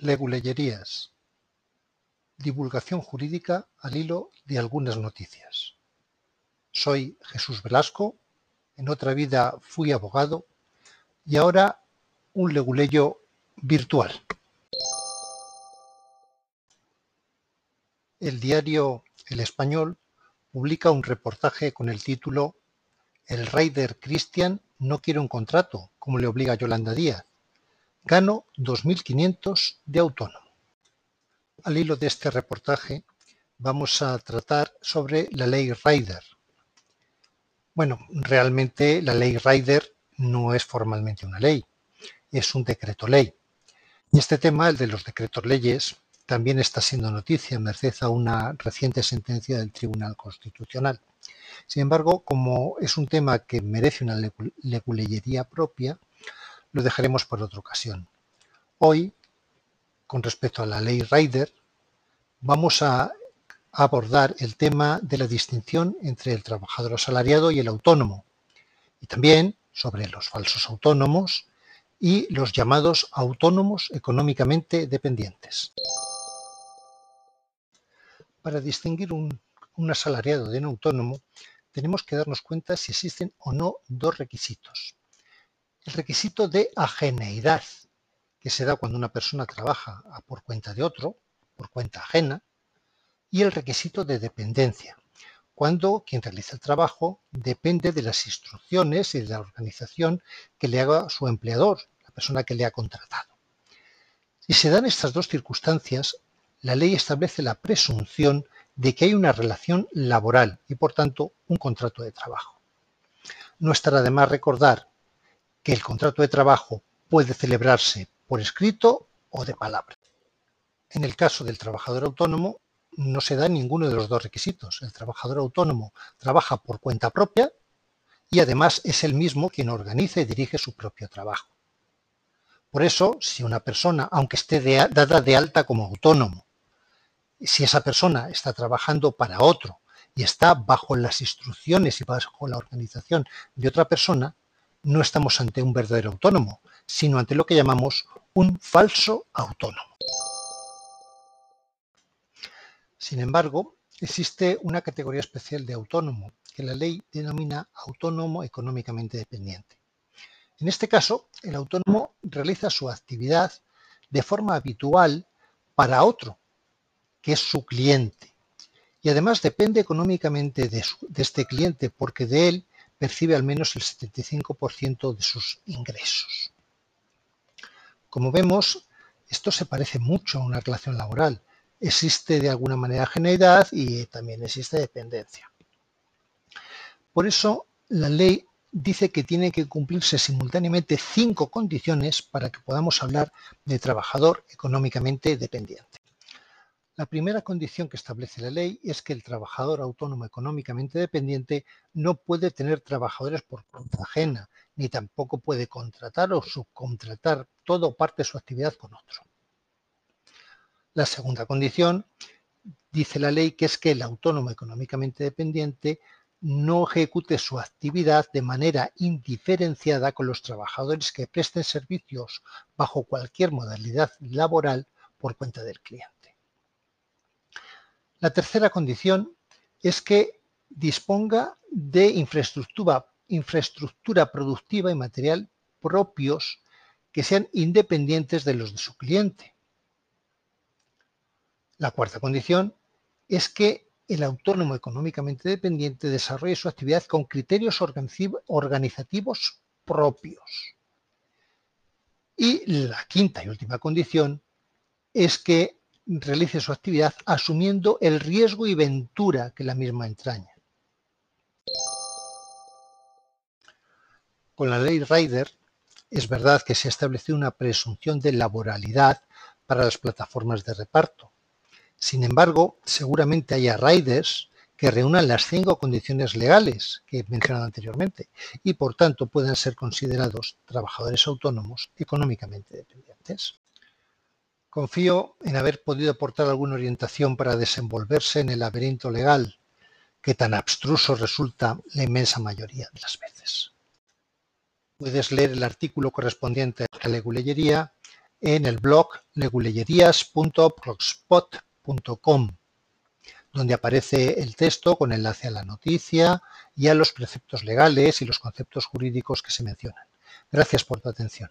Leguleyerías. Divulgación jurídica al hilo de algunas noticias. Soy Jesús Velasco, en otra vida fui abogado y ahora un leguleyo virtual. El diario El Español publica un reportaje con el título El Raider Christian no quiere un contrato, como le obliga Yolanda Díaz. Gano 2.500 de autónomo. Al hilo de este reportaje vamos a tratar sobre la ley Rider. Bueno, realmente la ley Rider no es formalmente una ley, es un decreto ley. Y este tema, el de los decretos leyes, también está siendo noticia merced a una reciente sentencia del Tribunal Constitucional. Sin embargo, como es un tema que merece una leguleyería propia, lo dejaremos por otra ocasión. Hoy, con respecto a la ley Rider, vamos a abordar el tema de la distinción entre el trabajador asalariado y el autónomo, y también sobre los falsos autónomos y los llamados autónomos económicamente dependientes. Para distinguir un, un asalariado de un autónomo, tenemos que darnos cuenta si existen o no dos requisitos. El requisito de ajeneidad, que se da cuando una persona trabaja por cuenta de otro, por cuenta ajena, y el requisito de dependencia, cuando quien realiza el trabajo depende de las instrucciones y de la organización que le haga su empleador, la persona que le ha contratado. Si se dan estas dos circunstancias, la ley establece la presunción de que hay una relación laboral y, por tanto, un contrato de trabajo. No estará de más recordar que el contrato de trabajo puede celebrarse por escrito o de palabra. En el caso del trabajador autónomo, no se da ninguno de los dos requisitos. El trabajador autónomo trabaja por cuenta propia y además es el mismo quien organiza y dirige su propio trabajo. Por eso, si una persona, aunque esté dada de alta como autónomo, si esa persona está trabajando para otro y está bajo las instrucciones y bajo la organización de otra persona, no estamos ante un verdadero autónomo, sino ante lo que llamamos un falso autónomo. Sin embargo, existe una categoría especial de autónomo que la ley denomina autónomo económicamente dependiente. En este caso, el autónomo realiza su actividad de forma habitual para otro, que es su cliente. Y además depende económicamente de, este cliente porque de él percibe al menos el 75% de sus ingresos. Como vemos, esto se parece mucho a una relación laboral. Existe de alguna manera generalidad y también existe dependencia. Por eso, la ley dice que tiene que cumplirse simultáneamente cinco condiciones para que podamos hablar de trabajador económicamente dependiente. La primera condición que establece la ley es que el trabajador autónomo económicamente dependiente no puede tener trabajadores por cuenta ajena, ni tampoco puede contratar o subcontratar todo o parte de su actividad con otro. La segunda condición dice la ley que es que el autónomo económicamente dependiente no ejecute su actividad de manera indiferenciada con los trabajadores que presten servicios bajo cualquier modalidad laboral por cuenta del cliente. La tercera condición es que disponga de infraestructura, productiva y material propios que sean independientes de los de su cliente. La cuarta condición es que el autónomo económicamente dependiente desarrolle su actividad con criterios organizativos propios. Y la quinta y última condición es que realice su actividad asumiendo el riesgo y ventura que la misma entraña. Con la ley Rider es verdad que se ha establecido una presunción de laboralidad para las plataformas de reparto. Sin embargo, seguramente haya riders que reúnan las cinco condiciones legales que he mencionado anteriormente y por tanto puedan ser considerados trabajadores autónomos económicamente dependientes. Confío en haber podido aportar alguna orientación para desenvolverse en el laberinto legal que tan abstruso resulta la inmensa mayoría de las veces. Puedes leer el artículo correspondiente a la leguleyería en el blog leguleyerías.blogspot.com, donde aparece el texto con enlace a la noticia y a los preceptos legales y los conceptos jurídicos que se mencionan. Gracias por tu atención.